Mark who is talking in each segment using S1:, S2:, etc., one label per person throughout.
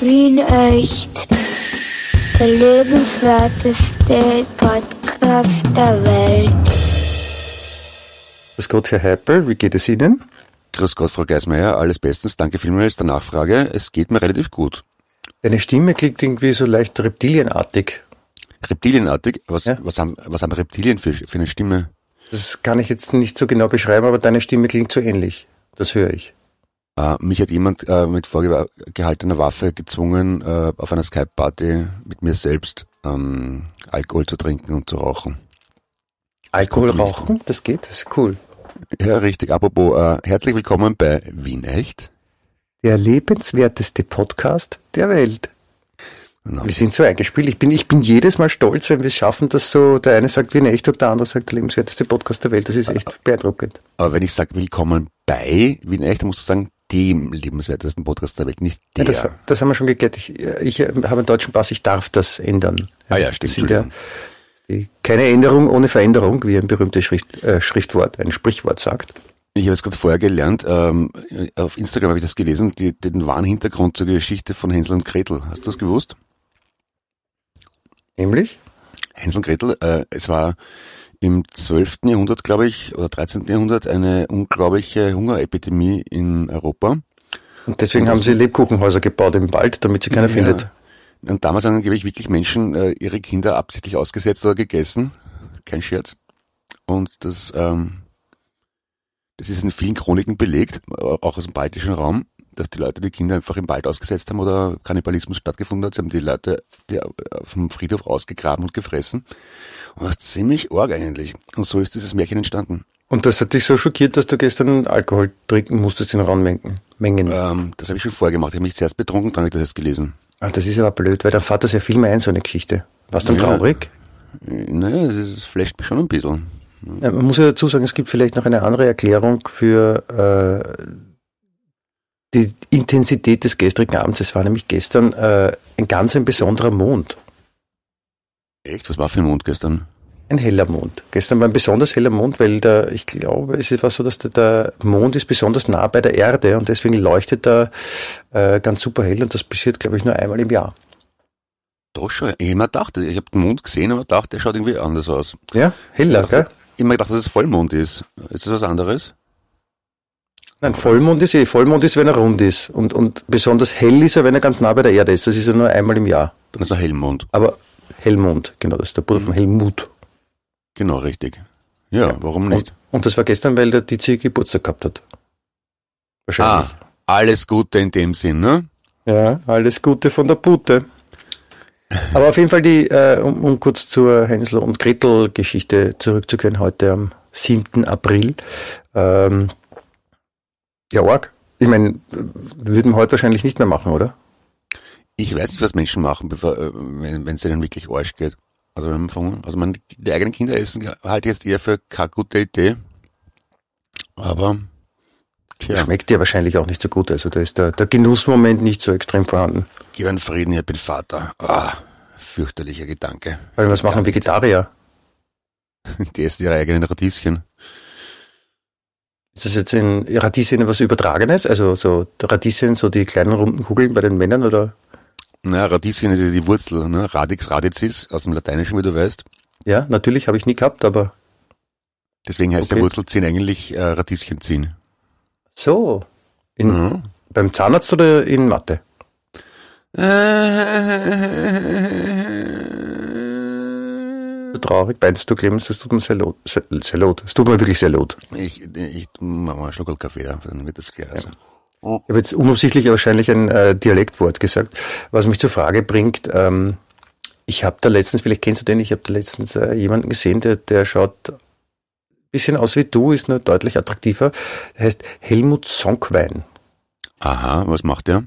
S1: Wien echt. Der lebenswerteste Podcast der Welt.
S2: Grüß Gott, Herr Heipel, wie geht es Ihnen?
S3: Grüß Gott, Frau Geismeier, alles bestens. Danke vielmals der Nachfrage. Es geht mir relativ gut.
S2: Deine Stimme klingt irgendwie so leicht reptilienartig.
S3: Reptilienartig? Was,
S2: Ja.
S3: was, haben, was haben Reptilien für, für eine Stimme?
S2: Das kann ich jetzt nicht so genau beschreiben, aber deine Stimme klingt so ähnlich. Das höre ich.
S3: Äh, mich hat jemand äh, mit vorgehaltener Waffe gezwungen, äh, auf einer Skype-Party mit mir selbst ähm, Alkohol zu trinken und zu rauchen.
S2: Alkohol
S3: nicht.
S2: rauchen, das geht, das ist cool.
S3: Ja, richtig. Apropos, äh, herzlich willkommen bei Wien Echt.
S2: Der lebenswerteste Podcast der Welt.
S3: Na,
S2: Wir sind so eingespielt. Ich bin, ich bin jedes Mal stolz, wenn wir es schaffen, dass so der eine sagt, wie echt und der andere sagt, der lebenswerteste Podcast der Welt. Das ist echt beeindruckend.
S3: Aber wenn ich sage willkommen bei Wien Echt, dann musst du sagen, dem lebenswertesten Podcast der Welt, nicht
S2: Ja,
S3: der.
S2: das, das haben wir schon geklärt. Ich, ich habe einen deutschen Pass, ich darf das ändern.
S3: Ah ja, stimmt,
S2: Das ja, die, keine Änderung ohne Veränderung, wie ein berühmtes Schrift, äh, Schriftwort, ein Sprichwort sagt.
S3: Ich habe jetzt gerade vorher gelernt, ähm, auf Instagram habe ich das gelesen, die, den wahren Hintergrund zur Geschichte von Hänsel und Gretel. Hast du das gewusst?
S2: Nämlich?
S3: Hänsel und Gretel, äh, es war im 12. Jahrhundert, glaube ich, oder 13. Jahrhundert eine unglaubliche Hungerepidemie in Europa.
S2: Und deswegen
S3: Und
S2: haben sie Lebkuchenhäuser gebaut im Wald, damit sie keiner
S3: Ja.
S2: findet.
S3: Und damals haben angeblich wirklich Menschen äh, ihre Kinder absichtlich ausgesetzt oder gegessen. Kein Scherz. Und das, ähm, das ist in vielen Chroniken belegt, auch aus dem baltischen Raum, dass die Leute die Kinder einfach im Wald ausgesetzt haben oder Kannibalismus stattgefunden hat. Sie haben die Leute die, vom Friedhof ausgegraben und gefressen. Und das ist ziemlich arg eigentlich. Und so ist dieses Märchen entstanden.
S2: Und das hat dich so schockiert, dass du gestern Alkohol trinken musstest in Raummengen. Mengen.
S3: Ähm, das habe ich schon vorher gemacht. Ich habe mich zuerst betrunken, dann habe ich das jetzt gelesen.
S2: Ah, das ist aber blöd, weil dein Vater sehr viel mehr ein, so eine Geschichte. Warst du dann
S3: Ja.
S2: traurig?
S3: Naja, es flasht mich schon ein bisschen.
S2: Ja, man muss ja dazu sagen, es gibt vielleicht noch eine andere Erklärung für äh, die Intensität des gestrigen Abends. Es war nämlich gestern äh, ein ganz ein besonderer Mond.
S3: Echt? Was war für ein Mond gestern?
S2: Ein heller Mond. Gestern war ein besonders heller Mond, weil der, ich glaube, es ist was so, dass der, der Mond ist besonders nah bei der Erde und deswegen leuchtet er äh, ganz super hell und das passiert, glaube ich, nur einmal im Jahr.
S3: Doch schon. Ich hab immer gedacht, ich habe den Mond gesehen, aber dachte, der schaut irgendwie anders aus.
S2: Ja, heller,
S3: Ich
S2: gell?
S3: dachte- immer gedacht, dass es Vollmond ist. Ist das was anderes?
S2: Nein, Vollmond ist eh, Vollmond ist, wenn er rund ist und, und besonders hell ist er, wenn er ganz nah bei der Erde ist. Das ist ja nur einmal im Jahr.
S3: Dann ist er Hellmond.
S2: Aber Hellmond, genau, das ist der Bruder von Helmut.
S3: Genau, richtig. Ja, warum nicht?
S2: Und, und das war gestern, weil der Dizi Geburtstag gehabt hat. Wahrscheinlich.
S3: Ah, alles Gute in dem Sinn, ne?
S2: Ja, alles Gute von der Pute. Aber auf jeden Fall die, äh, um, um kurz zur Hänsel und Gretel Geschichte zurückzukehren, heute am 7. April. Ähm, ja, arg. Ich meine, würden wir heute wahrscheinlich nicht mehr machen, oder?
S3: Ich weiß nicht, was Menschen machen, bevor, äh, wenn es ihnen wirklich Arsch geht. Also, wenn man also man, die eigenen Kinder essen halte ich jetzt eher für keine gute Idee. Aber, tja,
S2: Schmeckt dir wahrscheinlich auch nicht so gut. Also da ist der, der Genussmoment nicht so extrem vorhanden.
S3: gib einen Frieden, ich bin Vater. Ah, fürchterlicher Gedanke.
S2: Weil was machen Vegetarier?
S3: Die essen ihre eigenen Radieschen.
S2: Ist das jetzt in Radieschen was Übertragenes? Also so Radieschen, so die kleinen runden Kugeln bei den Männern oder?
S3: Na, Radieschen ist ja die Wurzel, ne? Radix radicis aus dem Lateinischen, wie du weißt.
S2: Ja, natürlich habe ich nie gehabt, aber
S3: Deswegen heißt
S2: Okay.
S3: der Wurzelziehen eigentlich äh, Radieschen ziehen.
S2: so. In,
S3: Mhm.
S2: Beim Zahnarzt oder in Mathe? Traurig, weinst du, Clemens, das tut mir sehr leid. Sehr, sehr leid. Es tut mir wirklich sehr leid.
S3: Ich, ich mach mal einen Schluck Kaffee da, dann wird das klar. Also.
S2: Ich habe jetzt unabsichtlich wahrscheinlich ein äh, Dialektwort gesagt, was mich zur Frage bringt, ähm, ich habe da letztens, vielleicht kennst du den, ich habe da letztens äh, jemanden gesehen, der, der schaut ein bisschen aus wie du, ist nur deutlich attraktiver. Der heißt Helmut Sonkwein.
S3: Aha, was macht der?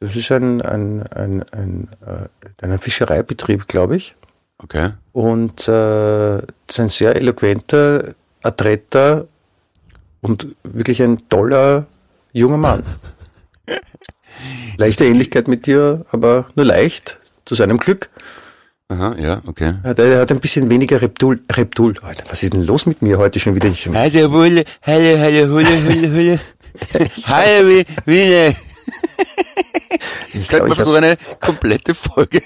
S2: Das ist ein, ein, ein, ein, äh, ein Fischereibetrieb, glaube ich.
S3: Okay.
S2: Und äh, ist ein sehr eloquenter, adretter und wirklich ein toller junger Mann. Leichte Ähnlichkeit mit dir, aber nur leicht, zu seinem Glück.
S3: Aha, ja, okay.
S2: Ja, Der, hat ein bisschen weniger Reptul. Reptul. Alter, was ist denn los mit mir heute schon wieder? Ich,
S3: Hallo, Wulle, hallo, hallo, Hulle, Hulle, Hulle. Hallo, wie, wie,
S2: ich
S3: man
S2: ich
S3: so eine komplette Folge.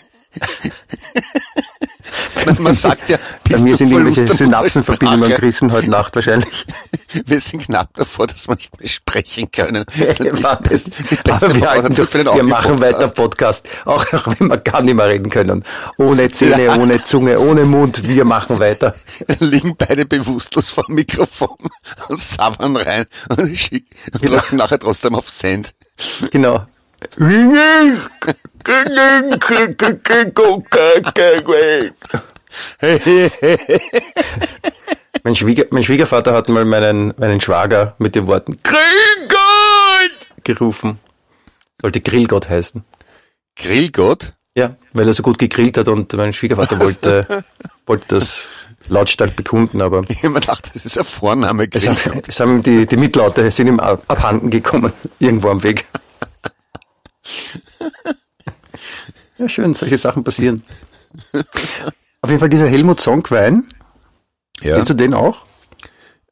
S3: Man, sagt ja,
S2: Bei mir sind irgendwelche Synapsenverbindungen gerissen heute Nacht wahrscheinlich.
S3: Wir sind knapp davor, dass wir nicht mehr sprechen können. Das-
S2: Aber wir, halten wir machen weiter. Podcast, auch, auch wenn wir gar nicht mehr reden können. Ohne Zähne,
S3: Ja.
S2: ohne Zunge, ohne Mund, wir machen weiter.
S3: liegen beide bewusstlos vor dem Mikrofon und sabbern rein und schicken und
S2: Genau.
S3: nachher trotzdem auf Send.
S2: Genau. Mein, Schwieger, mein Schwiegervater hat mal meinen, meinen Schwager mit den Worten Grillgott gerufen. Sollte Grillgott heißen.
S3: Grillgott?
S2: Ja, weil er so gut gegrillt hat und mein Schwiegervater wollte, wollte das lautstark bekunden, aber
S3: Ich hab mir gedacht, das ist ein Vorname.
S2: es haben, es haben die, die Mitlaute sind ihm ab- abhanden gekommen, irgendwo am Weg. Ja, schön, solche Sachen passieren. Auf jeden Fall dieser Helmut Songwein,
S3: Ja.
S2: kennst du den auch?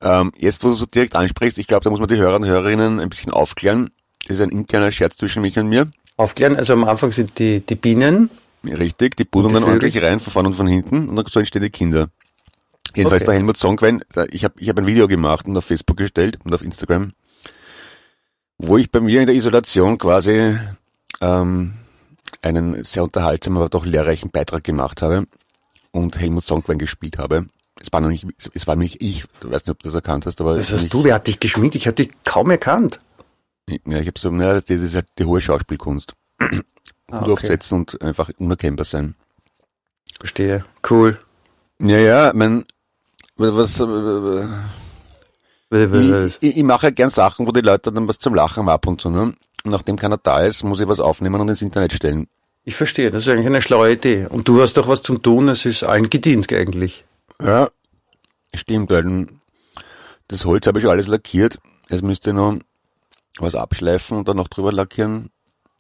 S3: Ähm, jetzt, wo du so direkt ansprichst, ich glaube, da muss man die Hörer und Hörerinnen ein bisschen aufklären. Das ist ein interner Scherz zwischen mich und mir.
S2: Aufklären, also am Anfang sind die, die Bienen,
S3: Richtig, die
S2: Vögel?
S3: ordentlich rein, von vorn und von hinten, und dann so entstehen die Kinder. Jedenfalls
S2: Okay.
S3: der Helmut Songwein, ich habe ich hab ein Video gemacht und auf Facebook gestellt und auf Instagram, wo ich bei mir in der Isolation quasi ähm, einen sehr unterhaltsamen, aber doch lehrreichen Beitrag gemacht habe und Helmut Songwein gespielt habe. Es war noch nicht, es war nicht ich, du weißt nicht, ob du das erkannt hast, aber
S2: das warst du, wer hat dich geschminkt? Ich habe dich kaum erkannt.
S3: Ja, ich habe so, naja, das ist halt die hohe Schauspielkunst. Hut
S2: Ah, okay.
S3: aufsetzen und einfach unerkennbar sein.
S2: Verstehe, cool.
S3: Ja, ja, mein, was, äh, ich, ich, ich mache ja gern Sachen, wo die Leute dann was zum Lachen haben ab und zu, ne? Nachdem keiner da ist, muss ich was aufnehmen und ins Internet stellen.
S2: Ich verstehe, das ist eigentlich eine schlaue Idee. Und du hast doch was zum Tun, es ist allen gedient eigentlich.
S3: Ja, stimmt, weil das Holz habe ich schon alles lackiert. Es müsste noch was abschleifen und dann noch drüber lackieren.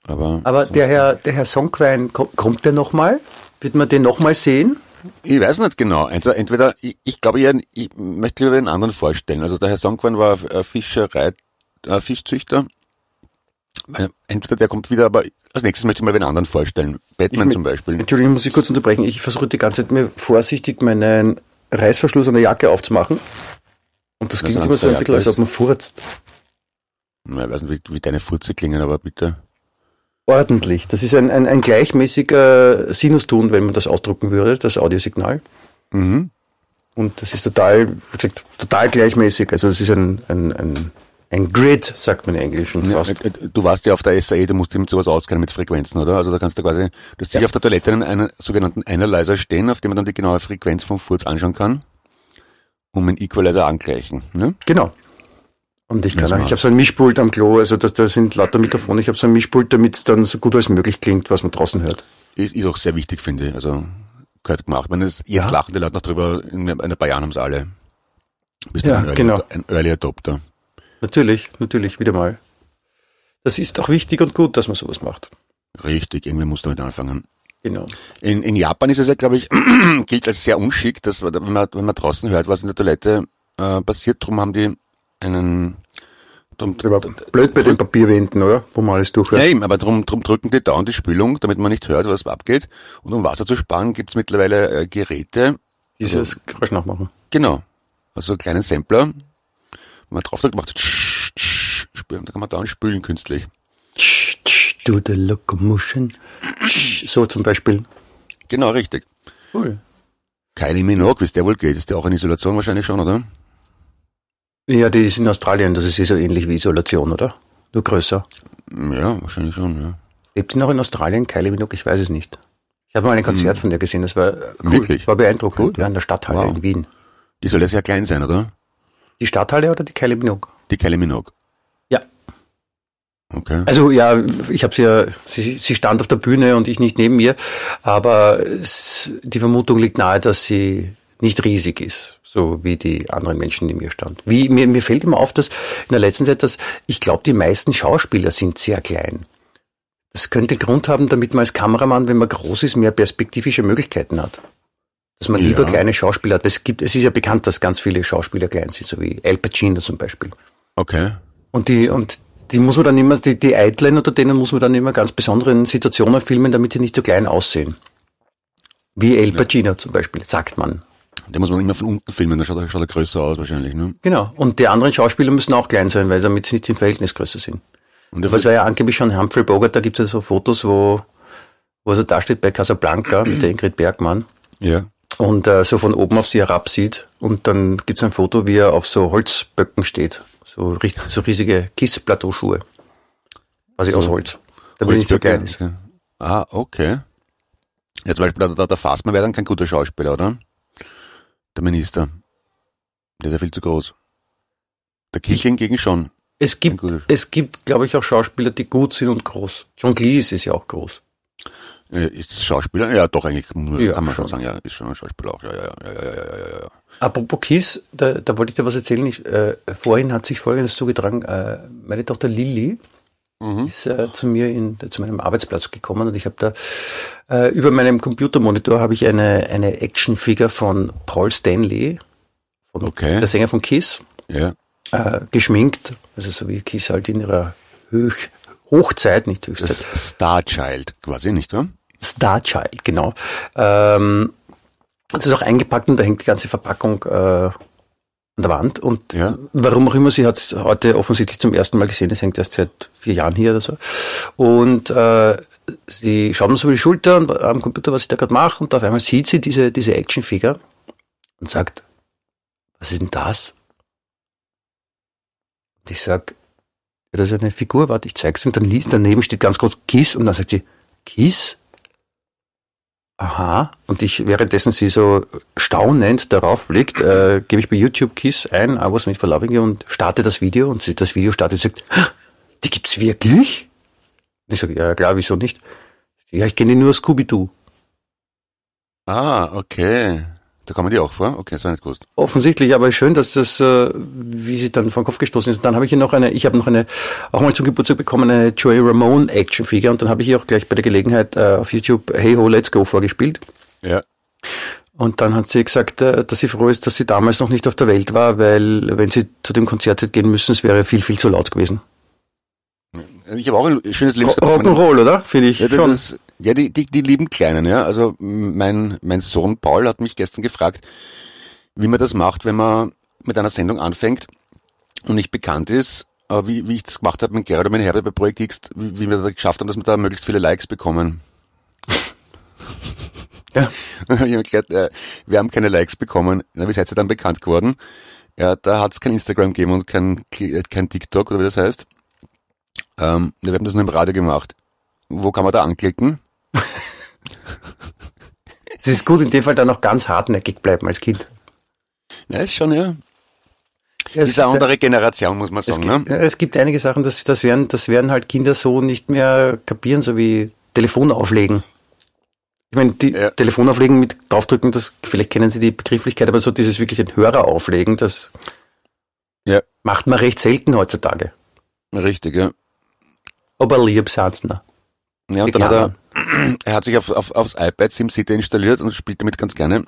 S3: Aber,
S2: Aber der Herr, der Herr Songwein, ko- kommt der nochmal? Wird man den nochmal sehen?
S3: ich weiß nicht genau. Also entweder, ich, ich glaube, eher, ich möchte lieber einen anderen vorstellen. Also der Herr Songwan war Fischerei, äh, Fischzüchter. Entweder der kommt wieder, aber als nächstes möchte ich mal einen anderen vorstellen. Batman
S2: Ich-
S3: zum Beispiel.
S2: Entschuldigung, muss ich kurz unterbrechen. Ich versuche die ganze Zeit mir vorsichtig meinen Reißverschluss an der Jacke aufzumachen. Und das
S3: Was
S2: klingt immer so ein bisschen, als ob man furzt.
S3: Na, Ich weiß nicht, wie, wie deine Furze klingen, aber bitte.
S2: Ordentlich. Das ist ein, ein, ein gleichmäßiger Sinuston, wenn man das ausdrucken würde, das Audiosignal.
S3: Mhm.
S2: Und das ist total, wie gesagt, total gleichmäßig. Also es ist ein, ein, ein, ein Grid, sagt man im Englischen
S3: Ja, äh, äh, du warst ja auf der SAE, du musst dich mit sowas auskennen, mit Frequenzen, oder? Also da kannst du quasi, du hast sicher auf der Toilette einen, einen sogenannten Analyzer stehen, auf dem man dann die genaue Frequenz vom Furz anschauen kann, um einen Equalizer angleichen. Ne?
S2: Genau. Und ich kann
S3: Ja,
S2: auch, ich habe so ein Mischpult am Klo, also da, da sind lauter Mikrofone. Ich habe so ein Mischpult, damit es dann so gut als möglich klingt, was man draußen hört.
S3: Ist, ist auch sehr wichtig, finde ich. Also gehört gemacht. Wenn es jetzt
S2: Ja.
S3: lachen die Leute noch drüber, in ein paar Jahren haben es alle. Bist
S2: Ja,
S3: ein, Early,
S2: genau.
S3: ein Early Adopter.
S2: Natürlich, natürlich, wieder mal. Das ist auch wichtig und gut, dass man sowas macht.
S3: Richtig, irgendwie musst du damit anfangen.
S2: Genau.
S3: In, in Japan ist es ja, glaube ich, gilt als sehr unschick, dass man, wenn man, wenn man draußen hört, was in der Toilette äh, passiert, drum haben die einen drum,
S2: blöd bei den Papierwänden, oder? Wo man alles durchhört.
S3: Ja, eben, aber drum, drum drücken die dauernd die Spülung, damit man nicht hört, was abgeht. Und um Wasser zu sparen, gibt's mittlerweile äh, Geräte.
S2: Dieses Geräusch nachmachen.
S3: Genau. Also einen kleinen Sampler. Wenn man drauf drückt, macht es tsch, tsch, spülen. Da kann man dauernd spülen künstlich.
S2: Tsch, tsch, Do the locomotion. Tsch, So zum Beispiel.
S3: Genau, richtig.
S2: Cool.
S3: Kylie Minogue, wie es der wohl geht, ist der auch in Isolation wahrscheinlich schon, oder?
S2: Ja, die ist in Australien, das ist eh so ähnlich wie Isolation, oder? Nur größer.
S3: Ja, wahrscheinlich schon, ja.
S2: Lebt die noch in Australien, Kylie Minogue? Ich weiß es nicht. Ich habe mal ein Konzert von der gesehen, das war cool.
S3: Wirklich?
S2: War beeindruckend.
S3: Gut.
S2: Ja, in der Stadthalle
S3: Wow.
S2: in Wien.
S3: Die soll ja sehr klein sein, oder?
S2: Die Stadthalle oder die Kylie Minogue?
S3: Die Kylie Minogue.
S2: Ja.
S3: Okay.
S2: Also ja, ich habe sie ja, sie, sie stand auf der Bühne und ich nicht neben ihr, aber es, die Vermutung liegt nahe, dass sie nicht riesig ist, so wie die anderen Menschen, die mir stand. Wie, mir, mir fällt immer auf, dass in der letzten Zeit, dass ich glaube, die meisten Schauspieler sind sehr klein. Das könnte Grund haben, damit man als Kameramann, wenn man groß ist, mehr perspektivische Möglichkeiten hat. Dass man
S3: Ja.
S2: lieber kleine Schauspieler hat. Es gibt, es ist ja bekannt, dass ganz viele Schauspieler klein sind, so wie Al Pacino zum Beispiel.
S3: Okay.
S2: Und die, und die muss man dann immer, die, die Eitlen oder denen muss man dann immer ganz besonderen Situationen filmen, damit sie nicht so klein aussehen. Wie El Pacino zum Beispiel, sagt man.
S3: Den muss man immer von unten filmen, dann schaut er, schaut er größer aus wahrscheinlich, ne?
S2: Genau. Und die anderen Schauspieler müssen auch klein sein, weil damit sie nicht im Verhältnis größer sind.
S3: Und
S2: Aber es war ja angeblich schon Humphrey Bogart, da gibt es ja so Fotos, wo, wo er da steht bei Casablanca mit der Ingrid Bergmann
S3: ja.
S2: Und äh, so von oben auf sie herab sieht. Und dann gibt es ein Foto, wie er auf so Holzböcken steht. So, so riesige Kiss-Plateauschuhe. Quasi
S3: So.
S2: aus Holz. Damit er nicht so klein ist.
S3: Okay. Ah, okay. Ja, zum Beispiel der, der, Fassmann wäre dann kein guter Schauspieler, oder? Der Minister. Der ist ja viel zu groß. Der Kichel hingegen schon.
S2: Es gibt, es gibt, glaube ich, auch Schauspieler, die gut sind und groß. John Cleese ist ja auch groß.
S3: Ist das Schauspieler? Ja, doch, eigentlich
S2: Ja,
S3: kann man schon
S2: schon.
S3: sagen, ja, ist schon ein Schauspieler auch. Ja, ja, ja, ja, ja, ja, ja.
S2: Apropos Kiss, da, da wollte ich dir was erzählen. Ich, äh, vorhin hat sich Folgendes zugetragen. Äh, meine Tochter Lilly
S3: Mhm.
S2: ist äh, zu mir in, zu meinem Arbeitsplatz gekommen und ich habe da äh, über meinem Computermonitor habe ich eine, eine Actionfigur von Paul Stanley, von,
S3: Okay.
S2: der Sänger von Kiss,
S3: Ja.
S2: äh, geschminkt, also so wie Kiss halt in ihrer Hoch, Hochzeit, nicht Höchstzeit.
S3: Das Starchild quasi, nicht wahr?
S2: Starchild, genau. Ähm, das ist auch eingepackt und da hängt die ganze Verpackung äh, an der Wand. Und
S3: Ja.
S2: warum auch immer, sie hat es heute offensichtlich zum ersten Mal gesehen, es hängt erst seit vier Jahren hier oder so. Und äh, sie schaut mir so über die Schulter und am Computer, was ich da gerade mache, und auf einmal sieht sie diese, diese Actionfigur und sagt, was ist denn das? Und ich sag, ja, das ist eine Figur, warte, ich zeig's und dann liest, daneben steht ganz groß Kiss und dann sagt sie, Kiss? Aha. Und ich, währenddessen sie so staunend darauf blickt, äh, gebe ich bei YouTube Kiss ein, I was made for loving und starte das Video und sie das Video startet und sagt, "Ah, die gibt's wirklich? Und ich sage, ja klar, wieso nicht? Ja, ich kenne nur Scooby-Doo.
S3: Ah, okay. Da kommen die auch vor? Okay, das war nicht gewusst.
S2: Offensichtlich, aber schön, dass das, äh, wie sie dann vom Kopf gestoßen ist. Und dann habe ich hier noch eine, ich habe noch eine, auch mal zum Geburtstag bekommen, eine Joey Ramone Actionfigur und dann habe ich ihr auch gleich bei der Gelegenheit äh, auf YouTube Hey Ho, Let's Go vorgespielt.
S3: Ja.
S2: Und dann hat sie gesagt, äh, dass sie froh ist, dass sie damals noch nicht auf der Welt war, weil wenn sie zu dem Konzert hätte gehen müssen, es wäre viel, viel zu laut gewesen.
S3: Ich habe auch ein schönes Leben
S2: Ro- Rock'n'Roll, oder? Finde ich
S3: Ja, das
S2: schon.
S3: ist, ja die, die, die lieben Kleinen, ja. Also mein, mein Sohn Paul hat mich gestern gefragt, wie man das macht, wenn man mit einer Sendung anfängt und nicht bekannt ist, aber wie, wie ich das gemacht habe mit Gerhard und mit Herbert bei Projekt X, wie, wie wir da geschafft haben, dass wir da möglichst viele Likes bekommen.
S2: Ja.
S3: Dann habe ich erklärt, äh, wir haben keine Likes bekommen. Na, wie seid ihr dann bekannt geworden? Ja, da hat es kein Instagram gegeben und kein, äh, kein TikTok oder wie das heißt. Ähm, wir haben das nur im Radio gemacht. Wo kann man da anklicken?
S2: Es ist gut, in dem Fall dann auch ganz hartnäckig bleiben als Kind.
S3: Ja, ist schon, ja.
S2: Ja, es
S3: Ist eine andere Generation, muss man
S2: Es
S3: sagen.
S2: gibt,
S3: Ne?
S2: es gibt einige Sachen, das, das, werden, das werden halt Kinder so nicht mehr kapieren, so wie Telefon auflegen. Ich meine, die
S3: Ja.
S2: Telefon auflegen mit draufdrücken, das, vielleicht kennen Sie die Begrifflichkeit, aber so dieses wirklich ein Hörer auflegen, das
S3: Ja.
S2: macht man recht selten heutzutage.
S3: Richtig, ja.
S2: Aber lieb noch.
S3: Ja, und dann hat er, er hat sich auf, auf, aufs iPad SimCity installiert und spielt damit ganz gerne.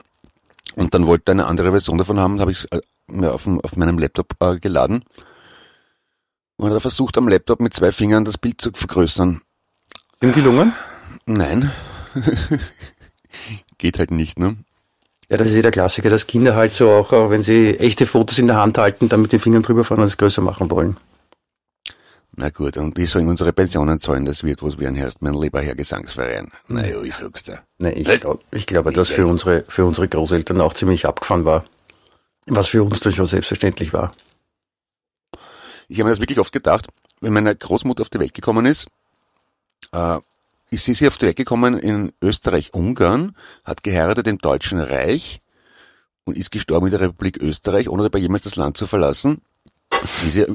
S3: Und dann wollte er eine andere Version davon haben, habe ich äh, mir auf, dem- auf meinem Laptop äh, geladen. Und hat er versucht, am Laptop mit zwei Fingern das Bild zu vergrößern.
S2: Ihm gelungen?
S3: Nein. Geht halt nicht, ne?
S2: Ja, das ist eh der Klassiker, dass Kinder halt so auch, auch wenn sie echte Fotos in der Hand halten, dann mit den Fingern drüber fahren und es größer machen wollen.
S3: Na gut, und wie sollen unsere Pensionen zahlen? Das wird was werden, heißt mein lieber Herr Gesangsverein. Na ja, ich sag's dir.
S2: Nee, ich, glaub, ich glaube, dass für unsere, für unsere Großeltern auch ziemlich abgefahren war. Was für uns dann schon selbstverständlich war.
S3: Ich habe mir das wirklich oft gedacht, wenn meine Großmutter auf die Welt gekommen ist, äh, ist sie, sie auf die Welt gekommen in Österreich-Ungarn, hat geheiratet im Deutschen Reich und ist gestorben in der Republik Österreich, ohne dabei jemals das Land zu verlassen. Wie sie,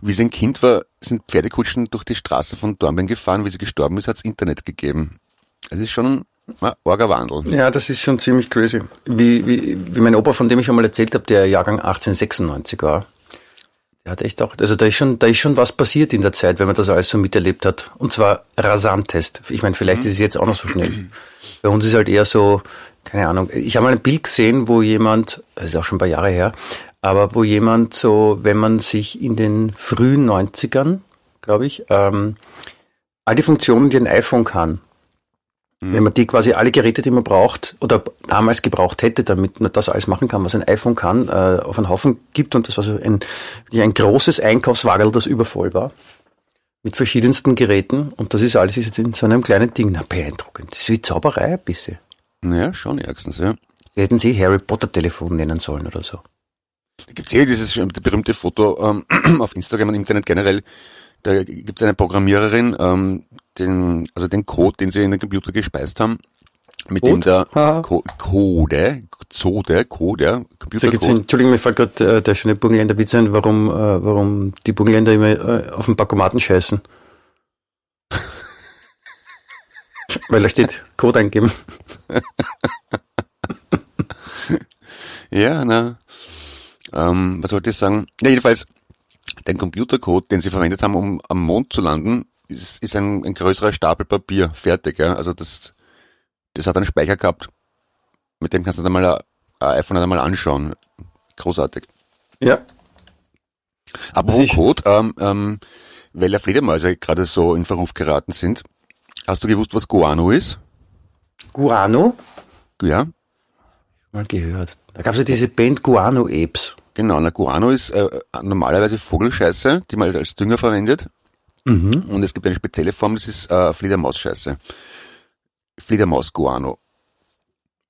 S3: wie sie ein Kind war, sind Pferdekutschen durch die Straße von Dornbirn gefahren. Wie sie gestorben ist, hat's Internet gegeben. Es ist schon ein arger Wandel.
S2: Ja, das ist schon ziemlich crazy. Wie, wie, wie mein Opa, von dem ich einmal erzählt habe, der Jahrgang 1896 war, der hat echt auch, also da ist schon, da ist schon was passiert in der Zeit, wenn man das alles so miterlebt hat. Und zwar rasantest. Ich meine, vielleicht ist es jetzt auch noch so schnell. Bei uns ist halt eher so, keine Ahnung, ich habe mal ein Bild gesehen, wo jemand, das ist auch schon ein paar Jahre her, aber wo jemand so, wenn man sich in den frühen 90ern glaube ich, ähm, all die Funktionen, die ein iPhone kann. Mhm. Wenn man die quasi alle Geräte, die man braucht oder damals gebraucht hätte, damit man das alles machen kann, was ein iPhone kann, äh, auf einen Haufen gibt und das war so ein, ein großes Einkaufswagel, das übervoll war. Mit verschiedensten Geräten und das ist alles jetzt in so einem kleinen Ding. Na, beeindruckend. Das ist wie Zauberei ein bisschen.
S3: Naja, schon ärgstens, ja.
S2: Hätten sie Harry Potter Telefon nennen sollen oder so.
S3: Da gibt es eh dieses berühmte Foto ähm, auf Instagram und Internet generell. Da gibt es eine Programmiererin, ähm, den, also den Code, den sie in den Computer gespeist haben, mit Code? dem der Co Code, Zode, Code, ja,
S2: Computercode. Entschuldigung, mir fällt gerade äh, der schöne Burgenländer Witz ein, warum, äh, warum die Burgenländer immer äh, auf den Bankomaten scheißen. Weil da steht Code eingeben.
S3: ja, na. Ähm, was wollte ich sagen? Ja, jedenfalls, der Computercode, den sie verwendet haben, um am Mond zu landen, ist, ist ein, ein größerer Stapel Papier fertig. Ja? Also das, das hat einen Speicher gehabt. Mit dem kannst du dann mal ein iPhone einmal anschauen. Großartig.
S2: Ja.
S3: Aber wo Code, ähm, ähm, weil ja Fledermäuse gerade so in Verruf geraten sind, hast du gewusst, was Guano ist?
S2: Guano?
S3: Ja.
S2: Mal gehört. Da gab es ja diese Band Guano Apes.
S3: Genau, na Guano ist äh, normalerweise Vogelscheiße, die man als Dünger verwendet. Mhm. Und es gibt eine spezielle Form, das ist äh, Fledermausscheiße. Fledermaus-Guano.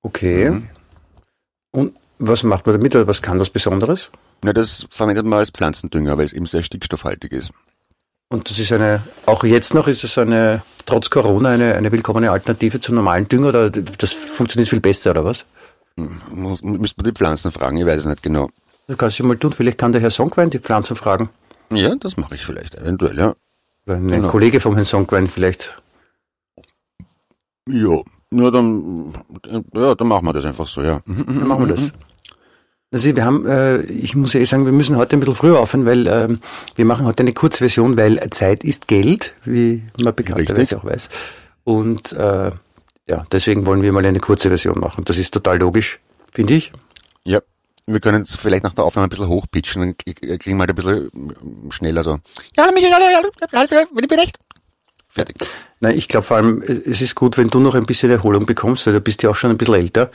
S2: Okay. Mhm. Und was macht man damit oder was kann das Besonderes?
S3: Na, das verwendet man als Pflanzendünger, weil es eben sehr stickstoffhaltig ist.
S2: Und das ist eine, auch jetzt noch ist es eine, trotz Corona, eine, eine willkommene Alternative zum normalen Dünger oder das funktioniert viel besser oder was?
S3: Hm, muss, müsste man die Pflanzen fragen, ich weiß es nicht genau.
S2: Das kannst du mal tun, vielleicht kann der Herr Songwein die Pflanzen fragen.
S3: Ja, das mache ich vielleicht, eventuell, ja.
S2: Oder ein genau. Kollege vom Herrn Songwein vielleicht.
S3: Ja, ja, dann, ja, dann machen wir das einfach so, ja.
S2: Dann machen wir das. Also wir haben, äh, ich muss ja eh sagen, wir müssen heute ein bisschen früher aufhören, weil ähm, wir machen heute eine Kurzversion, weil Zeit ist Geld, wie man bekannterweise auch weiß. Und äh, ja, deswegen wollen wir mal eine kurze Version machen. Das ist total logisch, finde ich.
S3: Ja, wir können es vielleicht nach der Aufnahme ein bisschen hochpitchen, dann klingen wir halt ein bisschen schneller so. Ja, Michael, wenn ich bin echt.
S2: Fertig. Nein, ich glaube vor allem, es ist gut, wenn du noch ein bisschen Erholung bekommst, weil du bist ja auch schon ein bisschen älter.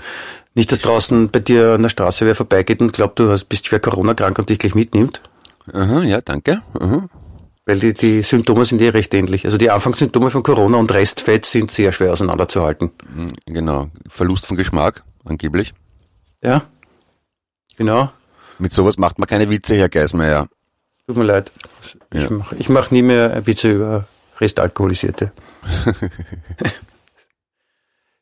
S2: Nicht, dass draußen bei dir an der Straße wer vorbeigeht und glaubt, du hast, bist schwer Corona-krank und dich gleich mitnimmt.
S3: Aha, ja, danke. Aha.
S2: Weil die, die Symptome sind eh recht ähnlich. Also die Anfangssymptome von Corona und Restfett sind sehr schwer auseinanderzuhalten.
S3: Hm, genau. Verlust von Geschmack, angeblich.
S2: Ja. Genau.
S3: Mit sowas macht man keine Witze, Herr Geismeier.
S2: Tut mir leid. Ich ja. mache ich mach nie mehr Witze über Restalkoholisierte.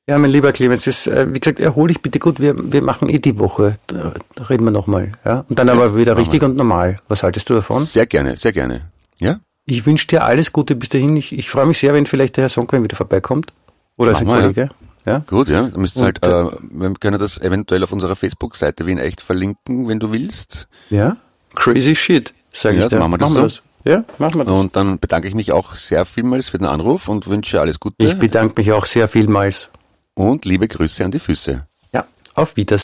S2: ja, mein lieber Clemens, das, äh, wie gesagt, erhol dich bitte gut. Wir, wir machen eh die Woche. Da, reden wir nochmal. Ja? Und dann ja, aber wieder richtig wir. und normal. Was haltest du davon?
S3: Sehr gerne, sehr gerne. Ja?
S2: Ich wünsche dir alles Gute bis dahin. Ich, ich freue mich sehr, wenn vielleicht der Herr Sonkoin wieder vorbeikommt. Oder sein Kollege. Ja. ja.
S3: Gut, ja. Du müsstest halt, äh, wir können das eventuell auf unserer Facebook-Seite wie in echt verlinken, wenn du willst.
S2: Ja. Crazy shit, sage ja, ich dir.
S3: Machen wir das, machen wir so.
S2: Ja, machen wir das.
S3: Und dann bedanke ich mich auch sehr vielmals für den Anruf und wünsche alles Gute.
S2: Ich bedanke mich auch sehr vielmals.
S3: Und liebe Grüße an die Füße.
S2: Ja, auf Wiedersehen.